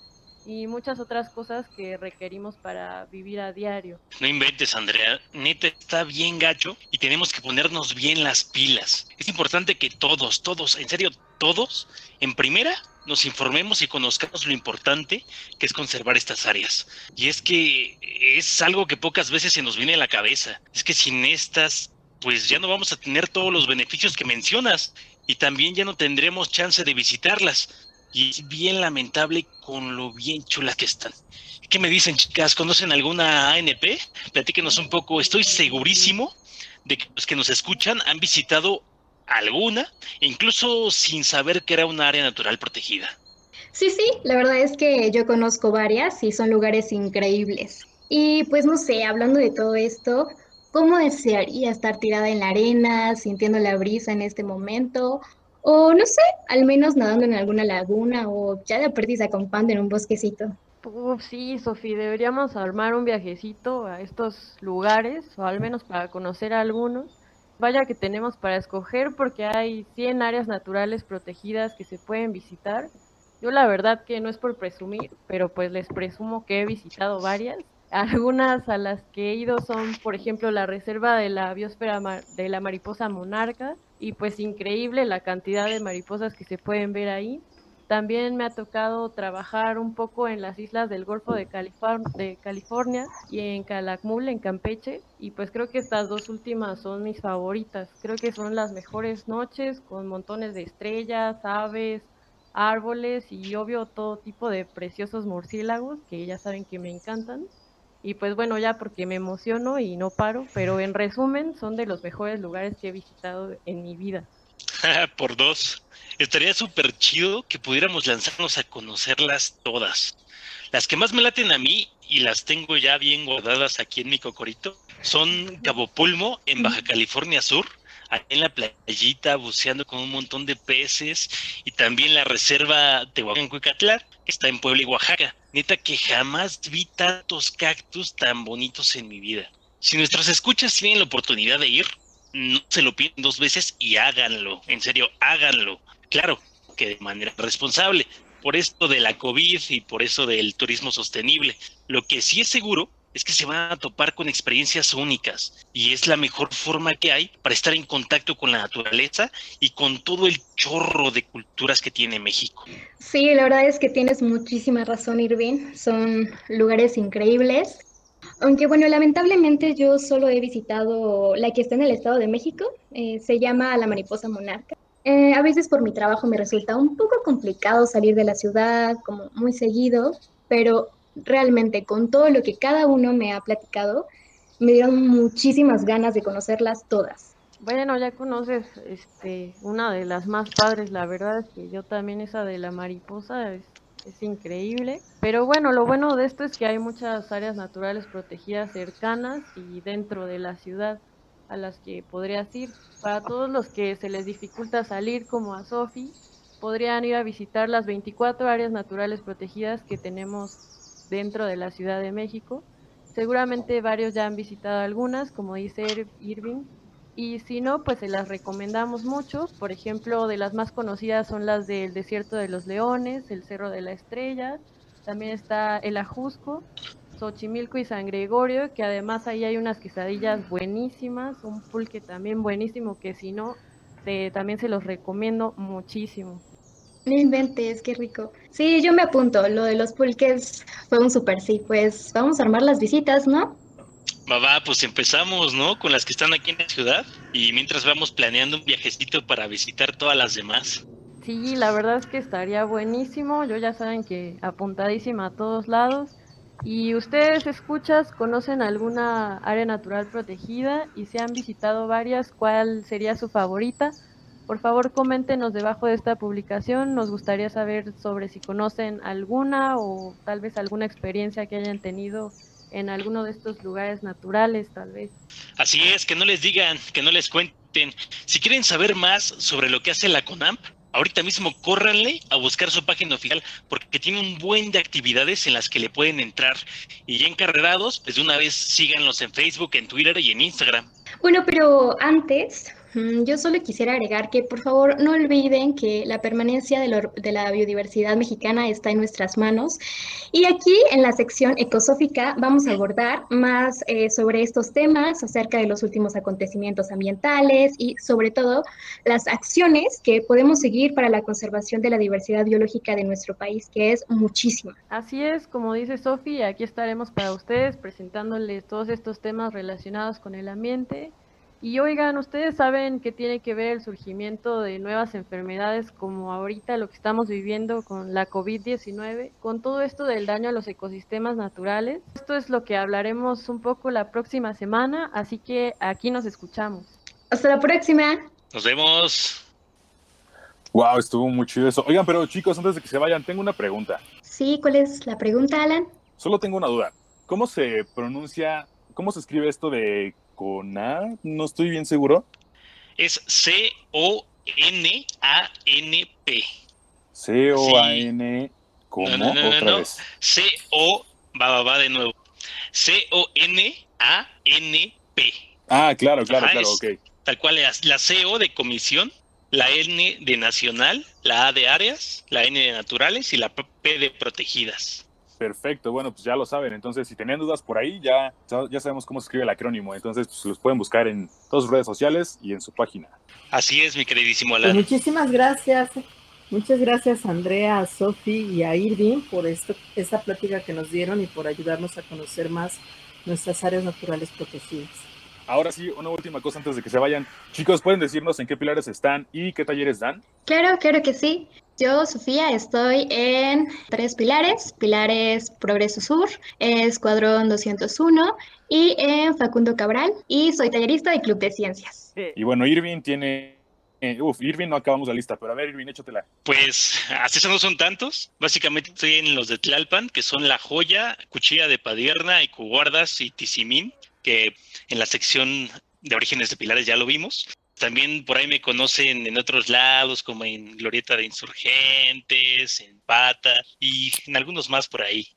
y muchas otras cosas que requerimos para vivir a diario. No inventes, Andrea. Neta está bien gacho y tenemos que ponernos bien las pilas. Es importante que todos, todos, en serio, todos, en primera, nos informemos y conozcamos lo importante que es conservar estas áreas. Y es que es algo que pocas veces se nos viene a la cabeza. Es que sin estas, pues ya no vamos a tener todos los beneficios que mencionas y también ya no tendremos chance de visitarlas y es bien lamentable con lo bien chulas que están. ¿Qué me dicen, chicas? ¿Conocen alguna ANP? Platíquenos un poco. Estoy segurísimo de que los que nos escuchan han visitado alguna, incluso sin saber que era una área natural protegida. Sí, sí, la verdad es que yo conozco varias y son lugares increíbles. Y pues no sé, hablando de todo esto, ¿cómo desearía estar tirada en la arena, sintiendo la brisa en este momento? O no sé, al menos nadando en alguna laguna o ya de perdiz acampando en un bosquecito. Sí, Sofía, deberíamos armar un viajecito a estos lugares, o al menos para conocer algunos. Vaya que tenemos para escoger porque hay 100 áreas naturales protegidas que se pueden visitar. Yo la verdad que no es por presumir, pero pues les presumo que he visitado varias. Algunas a las que he ido son, por ejemplo, la reserva de la biosfera de la mariposa monarca, y pues increíble la cantidad de mariposas que se pueden ver ahí. También me ha tocado trabajar un poco en las islas del Golfo de, California y en Calakmul, en Campeche, y pues creo que estas dos últimas son mis favoritas. Creo que son las mejores noches con montones de estrellas, aves, árboles y obvio todo tipo de preciosos murciélagos que ya saben que me encantan. Y pues bueno, ya porque me emociono y no paro, pero en resumen son de los mejores lugares que he visitado en mi vida. [laughs] Por dos. Estaría súper chido que pudiéramos lanzarnos a conocerlas todas. Las que más me laten a mí y las tengo ya bien guardadas aquí en mi cocorito son Cabo Pulmo en Baja California Sur, en la playita buceando con un montón de peces y también la reserva Tehuacán-Cuicatlán, que está en Puebla y Oaxaca. Neta que jamás vi tantos cactus tan bonitos en mi vida. Si nuestros escuchas tienen la oportunidad de ir, no se lo piden dos veces y háganlo, en serio, háganlo. Claro, que de manera responsable, por esto de la COVID y por eso del turismo sostenible. Lo que sí es seguro es que se van a topar con experiencias únicas y es la mejor forma que hay para estar en contacto con la naturaleza y con todo el chorro de culturas que tiene México. Sí, la verdad es que tienes muchísima razón, Irving. Son lugares increíbles. Aunque bueno, lamentablemente yo solo he visitado la que está en el Estado de México, eh, se llama La Mariposa Monarca. Eh, a veces por mi trabajo me resulta un poco complicado salir de la ciudad, como muy seguido, pero realmente con todo lo que cada uno me ha platicado, me dieron muchísimas ganas de conocerlas todas. Bueno, ya conoces este, una de las más padres, la verdad es que yo también esa de la mariposa es, es increíble. Pero bueno, lo bueno de esto es que hay muchas áreas naturales protegidas cercanas y dentro de la ciudad a las que podrías ir. Para todos los que se les dificulta salir como a Sofi, podrían ir a visitar las 24 áreas naturales protegidas que tenemos dentro de la Ciudad de México. Seguramente varios ya han visitado algunas, como dice Irving, y si no, pues se las recomendamos mucho. Por ejemplo, de las más conocidas son las del Desierto de los Leones, el Cerro de la Estrella, también está el Ajusco, Xochimilco y San Gregorio, que además ahí hay unas quesadillas buenísimas, un pulque también buenísimo, que si no, también se los recomiendo muchísimo. No inventes, qué rico. Sí, yo me apunto. Lo de los pulques fue un super sí. Pues vamos a armar las visitas, ¿no? Va, va, pues empezamos, ¿no? Con las que están aquí en la ciudad y mientras vamos planeando un viajecito para visitar todas las demás. Sí, la verdad es que estaría buenísimo. Yo ya saben que apuntadísima a todos lados. ¿Y ustedes, escuchas, conocen alguna área natural protegida y se han visitado varias? ¿Cuál sería su favorita? Por favor, coméntenos debajo de esta publicación. Nos gustaría saber sobre si conocen alguna o tal vez alguna experiencia que hayan tenido en alguno de estos lugares naturales, tal vez. Así es, que no les digan, que no les cuenten. Si quieren saber más sobre lo que hace la CONAMP, ahorita mismo córranle a buscar su página oficial porque tiene un buen de actividades en las que le pueden entrar. Y ya encarregados, pues de una vez síganlos en Facebook, en Twitter y en Instagram. Bueno, pero antes yo solo quisiera agregar que por favor no olviden que la permanencia de, la biodiversidad mexicana está en nuestras manos. Y aquí en la sección ecosófica vamos a abordar más eh, sobre estos temas, acerca de los últimos acontecimientos ambientales y sobre todo las acciones que podemos seguir para la conservación de la diversidad biológica de nuestro país, que es muchísima. Así es, como dice Sofi, aquí estaremos para ustedes presentándoles todos estos temas relacionados con el ambiente y oigan, ¿ustedes saben qué tiene que ver el surgimiento de nuevas enfermedades como ahorita lo que estamos viviendo con la COVID-19, con todo esto del daño a los ecosistemas naturales? Esto es lo que hablaremos un poco la próxima semana, así que aquí nos escuchamos. Hasta la próxima. Nos vemos. Wow, estuvo muy chido eso. Oigan, pero chicos, antes de que se vayan, tengo una pregunta. Sí, ¿cuál es la pregunta, Alan? Solo tengo una duda. ¿Cómo se pronuncia, cómo se escribe esto de Cona, no estoy bien seguro. Es C-O-N-A-N-P. C-O-A-N, ¿cómo? No, no, Otra vez. C-O, va, va, va de nuevo. C-O-N-A-N-P. Ah, claro, claro, claro, ok. Tal cual, la C-O de comisión, la N de nacional, la A de áreas, la N de naturales y la P de protegidas. Perfecto, bueno, pues ya lo saben. Entonces, si tenían dudas por ahí, ya, ya sabemos cómo se escribe el acrónimo. Entonces, pues los pueden buscar en todas sus redes sociales y en su página. Así es, mi queridísimo pues Alan. muchísimas gracias. Muchas gracias a Andrea, a Sofi y a Irving por esto, esta plática que nos dieron y por ayudarnos a conocer más nuestras áreas naturales protegidas. Ahora sí, una última cosa antes de que se vayan. Chicos, ¿pueden decirnos en qué pilares están y qué talleres dan? Claro, claro que sí. Yo, Sofía, estoy en tres pilares, Pilares Progreso Sur, Escuadrón 201 y en Facundo Cabral y soy tallerista de Club de Ciencias. Y bueno, Irving tiene... Eh, uf, Irving no acabamos la lista, pero a ver, Irving, échatela. Pues así no son tantos. Básicamente estoy en los de Tlalpan, que son La Joya, Cuchilla de Padierna, Icuguardas y Tizimín, que en la sección de orígenes de pilares ya lo vimos. También por ahí me conocen en otros lados, como en Glorieta de Insurgentes, en Pata y en algunos más por ahí.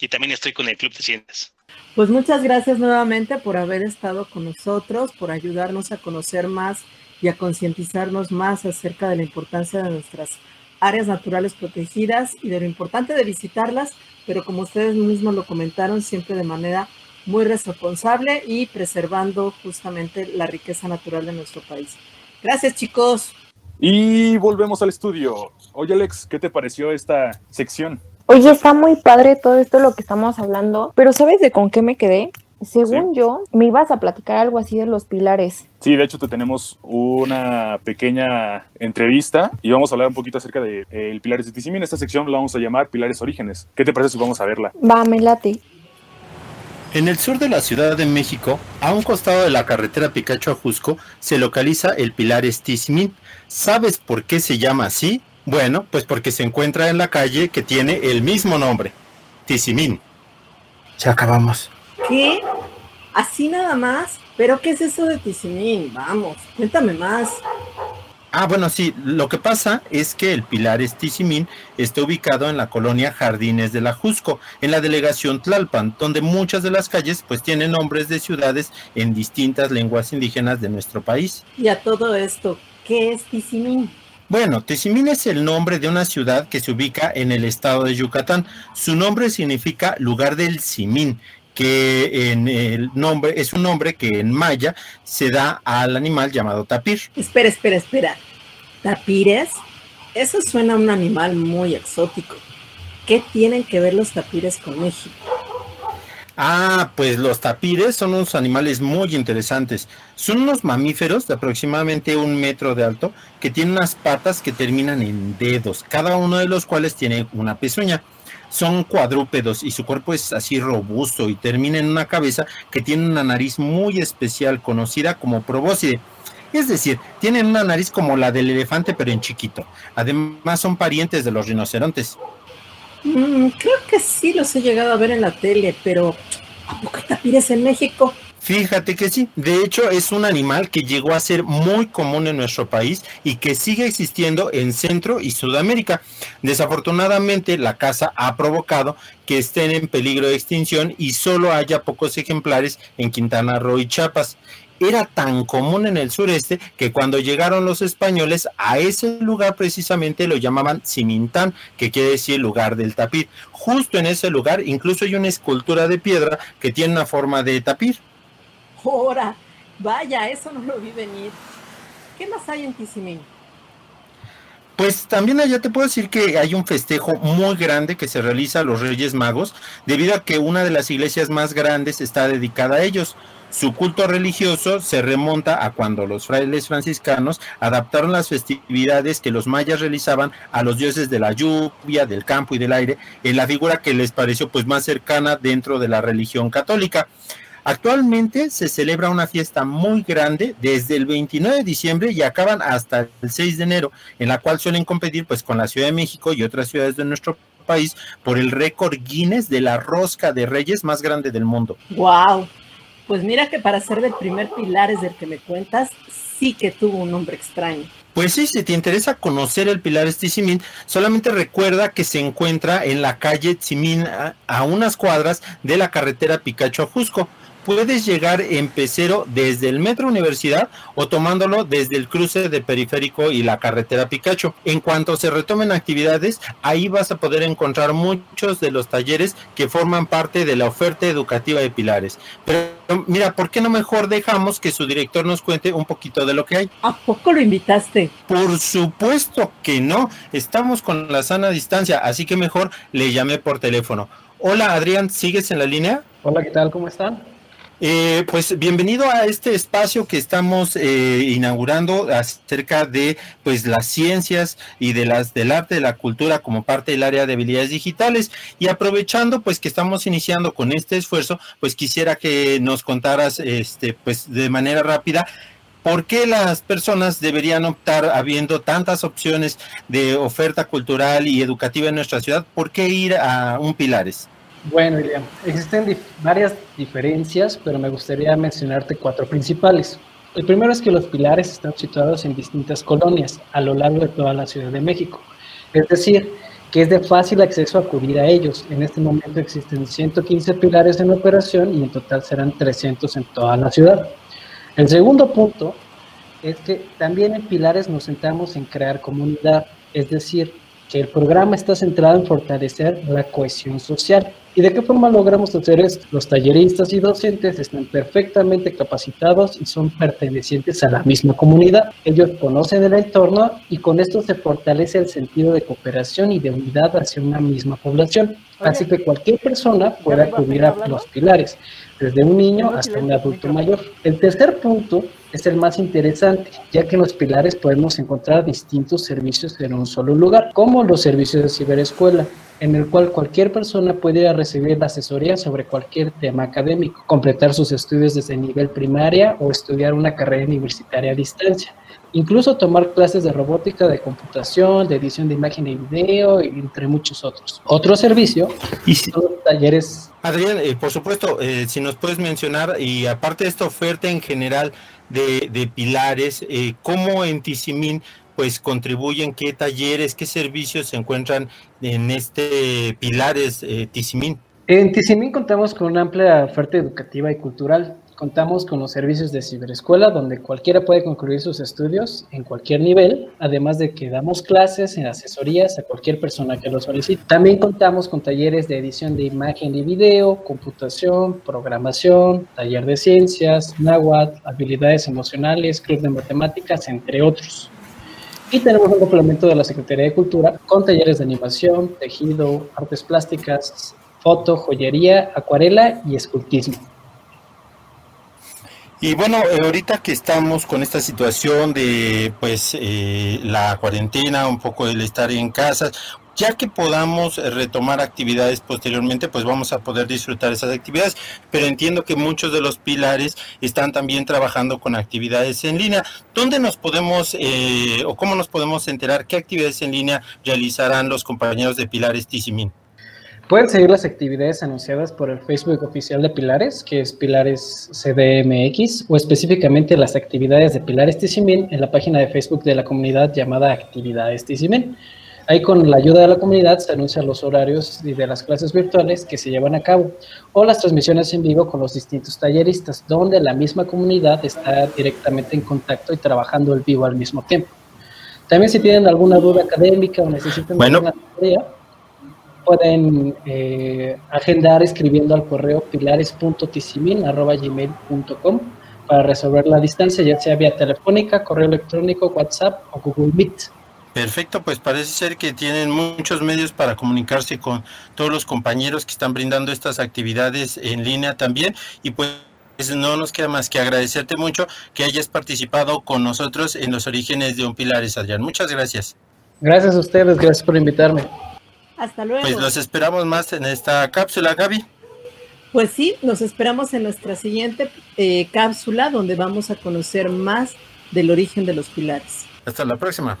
Y también estoy con el Club de Ciencias. Pues muchas gracias nuevamente por haber estado con nosotros, por ayudarnos a conocer más y a concientizarnos más acerca de la importancia de nuestras áreas naturales protegidas y de lo importante de visitarlas, pero como ustedes mismos lo comentaron, siempre de manera muy responsable y preservando justamente la riqueza natural de nuestro país. Gracias chicos. Y volvemos al estudio. Oye Alex, ¿qué te pareció esta sección? Oye, está muy padre todo esto lo que estamos hablando, pero ¿sabes de con qué me quedé? Según yo, me ibas a platicar algo así de los pilares. Sí, de hecho te tenemos una pequeña entrevista y vamos a hablar un poquito acerca de eh, el Pilares de Tizimín. Esta sección la vamos a llamar Pilares Orígenes. ¿Qué te parece si vamos a verla? Va, me late. En el sur de la Ciudad de México, a un costado de la carretera Picacho a Jusco, se localiza el Pilares Tizimín. ¿Sabes por qué se llama así? Bueno, pues porque se encuentra en la calle que tiene el mismo nombre, Tizimín. Ya acabamos. ¿Qué? ¿Así nada más? ¿Pero qué es eso de Tizimín? Vamos, cuéntame más. Ah, bueno, sí, lo que pasa es que el Pilar Tizimín está ubicado en la colonia Jardines de la Jusco, en la delegación Tlalpan, donde muchas de las calles pues tienen nombres de ciudades en distintas lenguas indígenas de nuestro país. Y a todo esto, ¿qué es Tizimín? Bueno, Tizimín es el nombre de una ciudad que se ubica en el estado de Yucatán. Su nombre significa lugar del Simín, que en el nombre es un nombre que en maya se da al animal llamado tapir. Espera, espera, espera. ¿Tapires? Eso suena a un animal muy exótico. ¿Qué tienen que ver los tapires con México? Ah, pues los tapires son unos animales muy interesantes. Son unos mamíferos de aproximadamente un metro de alto que tienen unas patas que terminan en dedos, cada uno de los cuales tiene una pezuña. Son cuadrúpedos y su cuerpo es así robusto y termina en una cabeza que tiene una nariz muy especial conocida como probóscide. Es decir, tienen una nariz como la del elefante pero en chiquito. Además son parientes de los rinocerontes. Mm, creo que sí los he llegado a ver en la tele, pero ¿a poco hay tapires en México? Fíjate que sí, de hecho es un animal que llegó a ser muy común en nuestro país y que sigue existiendo en Centro y Sudamérica. Desafortunadamente la caza ha provocado que estén en peligro de extinción y solo haya pocos ejemplares en Quintana Roo y Chiapas era tan común en el sureste que cuando llegaron los españoles a ese lugar precisamente lo llamaban Simintán, que quiere decir lugar del tapir. Justo en ese lugar incluso hay una escultura de piedra que tiene una forma de tapir. ¡Hora! Vaya, eso no lo vi venir. ¿Qué más hay en Tizimín? Pues también allá te puedo decir que hay un festejo muy grande que se realiza a los Reyes Magos, debido a que una de las iglesias más grandes está dedicada a ellos. Su culto religioso se remonta a cuando los frailes franciscanos adaptaron las festividades que los mayas realizaban a los dioses de la lluvia, del campo y del aire, en la figura que les pareció pues más cercana dentro de la religión católica. Actualmente se celebra una fiesta muy grande desde el 29 de diciembre y acaban hasta el 6 de enero, en la cual suelen competir pues con la Ciudad de México y otras ciudades de nuestro país por el récord Guinness de la rosca de reyes más grande del mundo. Wow. Pues mira que para ser del primer Pilares del que me cuentas, sí que tuvo un nombre extraño. Pues sí, si te interesa conocer el Pilar Tizimín, solamente recuerda que se encuentra en la calle Tzimín a, a unas cuadras de la carretera Picacho a Jusco puedes llegar en pecero desde el Metro Universidad o tomándolo desde el cruce de Periférico y la carretera Picacho. En cuanto se retomen actividades, ahí vas a poder encontrar muchos de los talleres que forman parte de la oferta educativa de Pilares. Pero mira, ¿por qué no mejor dejamos que su director nos cuente un poquito de lo que hay? ¿A poco lo invitaste? Por supuesto que no. Estamos con la sana distancia, así que mejor le llamé por teléfono. Hola Adrián, ¿sigues en la línea? Hola, ¿qué tal? ¿Cómo están? Eh, pues bienvenido a este espacio que estamos eh, inaugurando acerca de pues las ciencias y de las del arte de la cultura como parte del área de habilidades digitales y aprovechando pues que estamos iniciando con este esfuerzo pues quisiera que nos contaras este pues de manera rápida ¿Por qué las personas deberían optar, habiendo tantas opciones de oferta cultural y educativa en nuestra ciudad, por qué ir a un Pilares? Bueno, Iliam, existen varias diferencias, pero me gustaría mencionarte cuatro principales. El primero es que los pilares están situados en distintas colonias a lo largo de toda la Ciudad de México. Es decir, que es de fácil acceso acudir a ellos. En este momento existen 115 pilares en operación y en total serán 300 en toda la ciudad. El segundo punto es que también en pilares nos centramos en crear comunidad, es decir, que el programa está centrado en fortalecer la cohesión social. ¿Y de qué forma logramos hacer esto? Los talleristas y docentes están perfectamente capacitados y son pertenecientes a la misma comunidad. Ellos conocen el entorno y con esto se fortalece el sentido de cooperación y de unidad hacia una misma población. Así que cualquier persona puede acudir a los pilares, desde un niño hasta un adulto mayor. El tercer punto es el más interesante, ya que en los pilares podemos encontrar distintos servicios en un solo lugar, como los servicios de ciberescuela, en el cual cualquier persona puede recibir asesoría sobre cualquier tema académico, completar sus estudios desde nivel primaria o estudiar una carrera universitaria a distancia. Incluso tomar clases de robótica, de computación, de edición de imagen y video, entre muchos otros. Otro servicio y son los talleres. Adrián, eh, por supuesto, eh, si nos puedes mencionar, y aparte de esta oferta en general de, de pilares, eh, ¿cómo en Tizimín pues contribuyen, qué talleres, qué servicios se encuentran en este Pilares eh, Tizimín? En Tizimín contamos con una amplia oferta educativa y cultural. Contamos con los servicios de ciberescuela, donde cualquiera puede concluir sus estudios en cualquier nivel, además de que damos clases en asesorías a cualquier persona que lo solicite. También contamos con talleres de edición de imagen y video, computación, programación, taller de ciencias, náhuatl, habilidades emocionales, club de matemáticas, entre otros. Y tenemos un complemento de la Secretaría de Cultura con talleres de animación, tejido, artes plásticas, foto, joyería, acuarela y escultismo. Y bueno, eh, ahorita que estamos con esta situación de pues eh, la cuarentena, un poco del estar en casa, ya que podamos eh, retomar actividades posteriormente, pues vamos a poder disfrutar esas actividades, pero entiendo que muchos de los pilares están también trabajando con actividades en línea. ¿Dónde nos podemos eh, o cómo nos podemos enterar qué actividades en línea realizarán los compañeros de Pilares Tizimín? Pueden seguir las actividades anunciadas por el Facebook oficial de Pilares, que es Pilares CDMX, o específicamente las actividades de Pilares Tizimín en la página de Facebook de la comunidad llamada Actividades Tizimín. Ahí con la ayuda de la comunidad se anuncian los horarios de las clases virtuales que se llevan a cabo o las transmisiones en vivo con los distintos talleristas, donde la misma comunidad está directamente en contacto y trabajando el vivo al mismo tiempo. También si tienen alguna duda académica o necesitan bueno. alguna tarea, pueden eh, agendar escribiendo al correo pilares.tisimin.gmail.com para resolver la distancia, ya sea vía telefónica, correo electrónico, WhatsApp o Google Meet. Perfecto, pues parece ser que tienen muchos medios para comunicarse con todos los compañeros que están brindando estas actividades en línea también y pues no nos queda más que agradecerte mucho que hayas participado con nosotros en los orígenes de un Pilares, Adrián. Muchas gracias. Gracias a ustedes, gracias por invitarme. Hasta luego. Pues los esperamos más en esta cápsula, Gaby. Pues sí, nos esperamos en nuestra siguiente eh, cápsula donde vamos a conocer más del origen de los pilares. Hasta la próxima.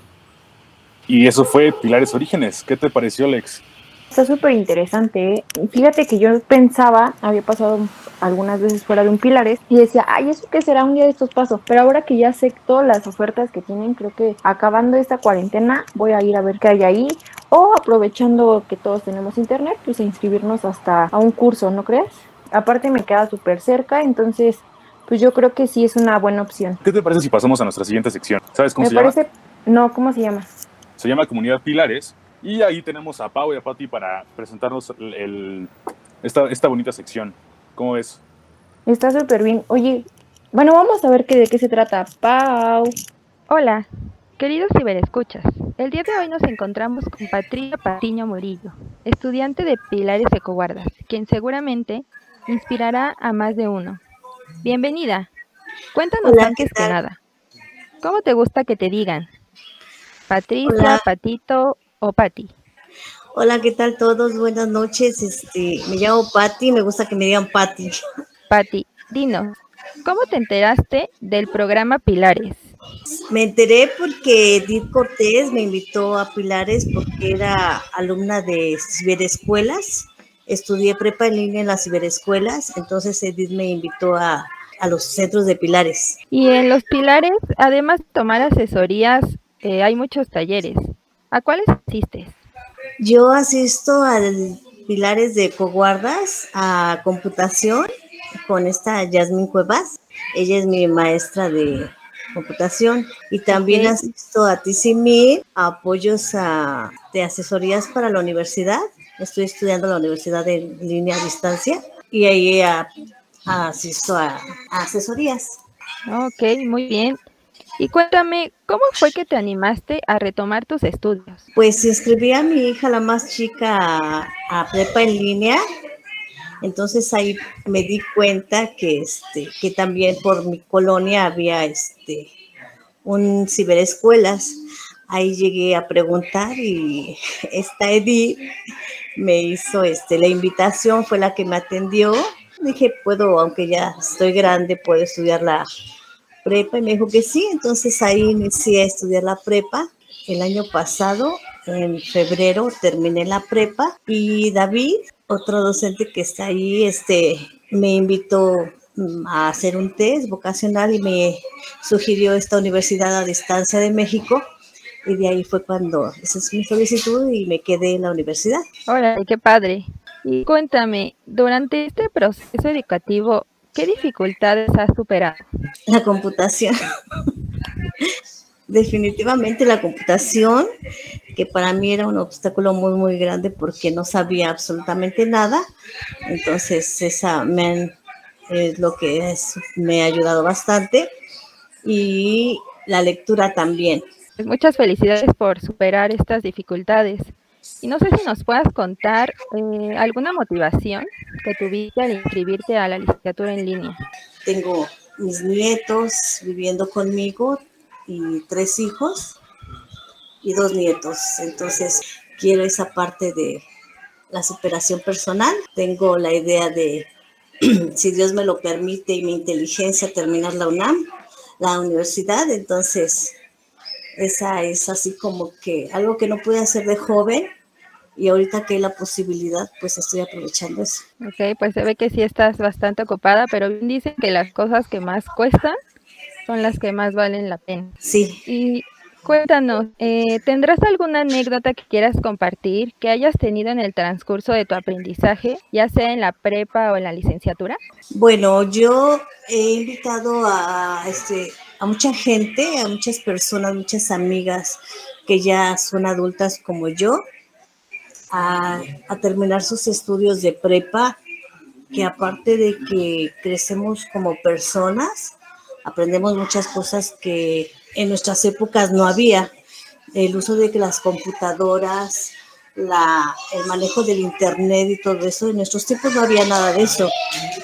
Y eso fue Pilares Orígenes. ¿Qué te pareció, Lex? Está súper interesante. ¿eh? Fíjate que yo pensaba, había pasado algunas veces fuera de un Pilares y decía, ay, ¿eso qué será? Un día de estos pasos. Pero ahora que ya sé todas las ofertas que tienen, creo que acabando esta cuarentena voy a ir a ver qué hay ahí. O aprovechando que todos tenemos internet, pues a inscribirnos hasta a un curso, ¿no crees? Aparte me queda súper cerca, entonces pues yo creo que sí es una buena opción. ¿Qué te parece si pasamos a nuestra siguiente sección? ¿Sabes cómo me se parece... llama? No, ¿cómo se llama? Se llama Comunidad Pilares. Y ahí tenemos a Pau y a Pati para presentarnos el, el, esta, esta bonita sección. ¿Cómo ves? Está súper bien. Oye, bueno, vamos a ver qué, de qué se trata. Pau. Hola, queridos ciberescuchas. El día de hoy nos encontramos con Patricia Patiño Murillo, estudiante de Pilares Ecoguardas, quien seguramente inspirará a más de uno. Bienvenida. Cuéntanos Hola, antes ¿qué que nada. ¿Cómo te gusta que te digan? Patricia, Hola. Patito o Pati. Hola, ¿qué tal todos? Buenas noches. Este, me llamo Patti, me gusta que me digan Patti. Pati, dinos, ¿cómo te enteraste del programa Pilares? Me enteré porque Edith Cortés me invitó a Pilares porque era alumna de ciberescuelas. Estudié prepa en línea en las ciberescuelas, entonces Edith me invitó a, a los centros de Pilares. Y en los Pilares, además de tomar asesorías, eh, hay muchos talleres. ¿A cuáles asistes? Yo asisto al Pilares de Coguardas a computación con esta Yasmin Cuevas. Ella es mi maestra de computación y también asisto a TCMI, a apoyos a- de asesorías para la universidad. Estoy estudiando en la universidad en línea a distancia y ahí a asisto a, a asesorías. Ok, muy bien. Y cuéntame, ¿cómo fue que te animaste a retomar tus estudios? Pues inscribí a mi hija, la más chica, a, prepa en línea. Entonces ahí me di cuenta que, este, que también por mi colonia había este, un ciberescuelas. Ahí llegué a preguntar y [laughs] esta Edith me hizo este, la invitación, fue la que me atendió. Dije, puedo, aunque ya estoy grande, puedo estudiar la prepa y me dijo que sí, entonces ahí inicié a estudiar la prepa. El año pasado, en febrero, terminé la prepa y David, otro docente que está ahí, este, me invitó mm, a hacer un test vocacional y me sugirió esta Universidad a Distancia de México y de ahí fue cuando hice mi solicitud y me quedé en la universidad. Órale, qué padre. Y cuéntame, durante este proceso educativo, ¿qué dificultades has superado? La computación. Definitivamente la computación, que para mí era un obstáculo muy, muy grande porque no sabía absolutamente nada. Entonces, esa me han- es lo que es- me ha ayudado bastante. Y la lectura también. Pues muchas felicidades por superar estas dificultades. Y no sé si nos puedas contar eh, alguna motivación que tuviste al inscribirte a la licenciatura en línea. Tengo mis nietos viviendo conmigo y tres hijos y dos nietos. Entonces, quiero esa parte de la superación personal. Tengo la idea de, [clears throat] si Dios me lo permite y mi inteligencia, terminar la UNAM, la universidad. Entonces, esa es así como que algo que no pude hacer de joven y ahorita que hay la posibilidad, pues estoy aprovechando eso. Ok, pues se ve que sí estás bastante ocupada, pero bien dicen que las cosas que más cuestan son las que más valen la pena. Sí. Y cuéntanos, eh, ¿tendrás alguna anécdota que quieras compartir que hayas tenido en el transcurso de tu aprendizaje, ya sea en la prepa o en la licenciatura? Bueno, yo he invitado a, este, a mucha gente, a muchas personas, muchas amigas que ya son adultas como yo, a, terminar sus estudios de prepa, que aparte de que crecemos como personas, aprendemos muchas cosas que en nuestras épocas no había. El uso de las computadoras, la, el manejo del internet y todo eso, en nuestros tiempos no había nada de eso.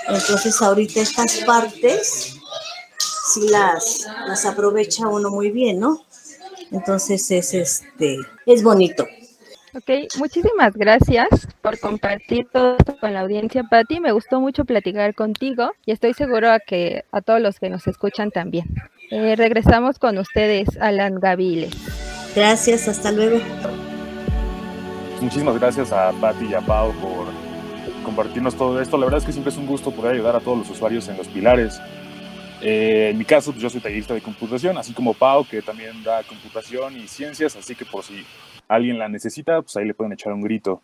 Entonces ahorita estas partes sí las, las aprovecha uno muy bien, ¿no? Entonces es este es bonito. Ok, muchísimas gracias por compartir todo esto con la audiencia, Patti. Me gustó mucho platicar contigo y estoy seguro a que a todos los que nos escuchan también. Eh, regresamos con ustedes, Alan Gavile. Gracias, hasta luego. Muchísimas gracias a Patti y a Pau por compartirnos todo esto. La verdad es que siempre es un gusto poder ayudar a todos los usuarios en los pilares. Eh, en mi caso, pues yo soy tallerista de computación, así como Pau, que también da computación y ciencias, así que por si alguien la necesita, pues ahí le pueden echar un grito.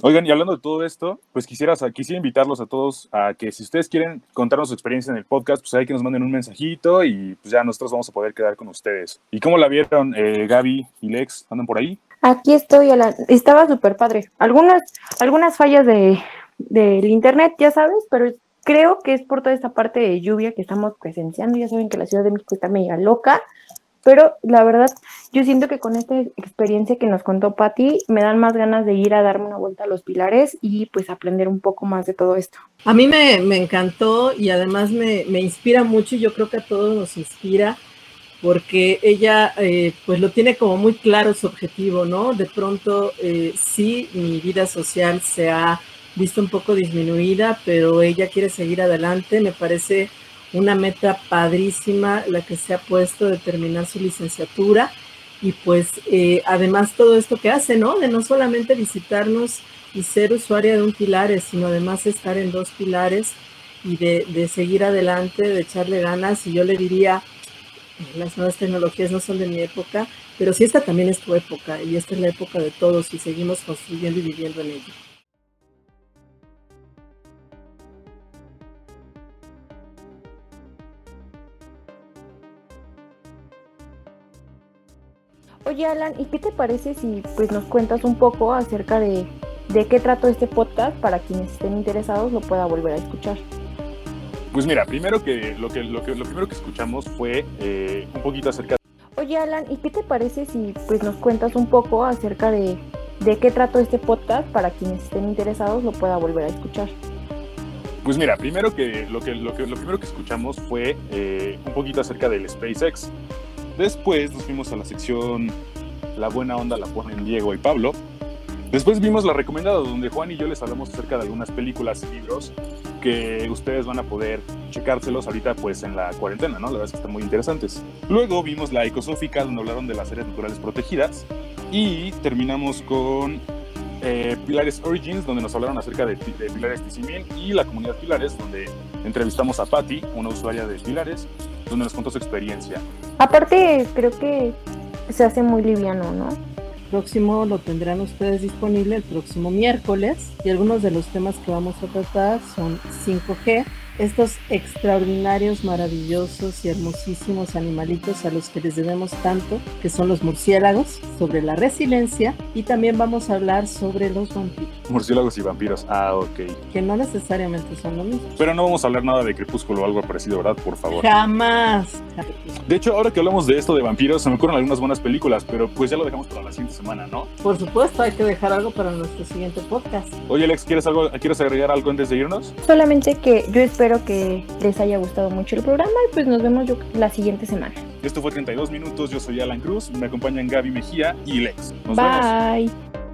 Oigan, y hablando de todo esto, pues quisiera, quisiera invitarlos a todos a que si ustedes quieren contarnos su experiencia en el podcast, pues ahí que nos manden un mensajito y pues ya nosotros vamos a poder quedar con ustedes. ¿Y cómo la vieron eh, Gaby y Lex? ¿Andan por ahí? Aquí estoy, Alan. Estaba súper padre. Algunas, algunas fallas de, internet, ya sabes, pero creo que es por toda esta parte de lluvia que estamos presenciando. Ya saben que la Ciudad de México está mega loca, pero la verdad, yo siento que con esta experiencia que nos contó Patti, me dan más ganas de ir a darme una vuelta a los pilares y pues aprender un poco más de todo esto. A mí me, me encantó y además me, me, inspira mucho y yo creo que a todos nos inspira porque ella eh, pues lo tiene como muy claro su objetivo, ¿no? De pronto eh, sí, mi vida social se ha visto un poco disminuida, pero ella quiere seguir adelante, me parece una meta padrísima la que se ha puesto de terminar su licenciatura y pues eh, además todo esto que hace, ¿no? De no solamente visitarnos y ser usuaria de un pilares, sino además estar en dos pilares y de, de seguir adelante, de echarle ganas y yo le diría, las nuevas tecnologías no son de mi época, pero sí esta también es tu época y esta es la época de todos y seguimos construyendo y viviendo en ella. Oye, Alan, ¿y qué te parece si pues nos cuentas un poco acerca de, de qué trató este podcast para quienes estén interesados lo pueda volver a escuchar? Pues mira, primero que lo que lo, que, lo primero que escuchamos fue eh, un poquito acerca Oye, Alan, ¿y qué te parece si pues nos cuentas un poco acerca de, de qué trató este podcast para quienes estén interesados lo pueda volver a escuchar? Pues mira, primero que lo que lo, que, lo primero que escuchamos fue eh, un poquito acerca del SpaceX. Después nos fuimos a la sección La buena onda la ponen Diego y Pablo. Después vimos la recomendada donde Juan y yo les hablamos acerca de algunas películas y libros que ustedes van a poder checárselos ahorita pues en la cuarentena, ¿no? La verdad es que están muy interesantes. Luego vimos la ecosófica donde hablaron de las áreas naturales protegidas y terminamos con eh, Pilares Origins donde nos hablaron acerca de, de Pilares Tizimín y la comunidad Pilares donde entrevistamos a Patty, una usuaria de Pilares, donde nos contó su experiencia. Aparte, creo que se hace muy liviano, ¿no? próximo lo tendrán ustedes disponible el próximo miércoles y algunos de los temas que vamos a tratar son 5G, estos extraordinarios, maravillosos y hermosísimos animalitos a los que les debemos tanto, que son los murciélagos, sobre la resiliencia y también vamos a hablar sobre los vampiros. Murciélagos y vampiros, ah, ok. Que no necesariamente son lo mismo. Pero no vamos a hablar nada de Crepúsculo o algo parecido, ¿verdad? Por favor. Jamás. De hecho, ahora que hablamos de esto de vampiros, se me ocurren algunas buenas películas, pero pues ya lo dejamos para la siguiente semana, ¿no? Por supuesto, hay que dejar algo para nuestro siguiente podcast. Oye, Alex, ¿quieres, algo, ¿quieres agregar algo antes de irnos? Solamente que yo espero que les haya gustado mucho el programa y pues nos vemos yo la siguiente semana. Esto fue 32 minutos, yo soy Alan Cruz, me acompañan Gaby Mejía y Lex. Nos Bye. vemos.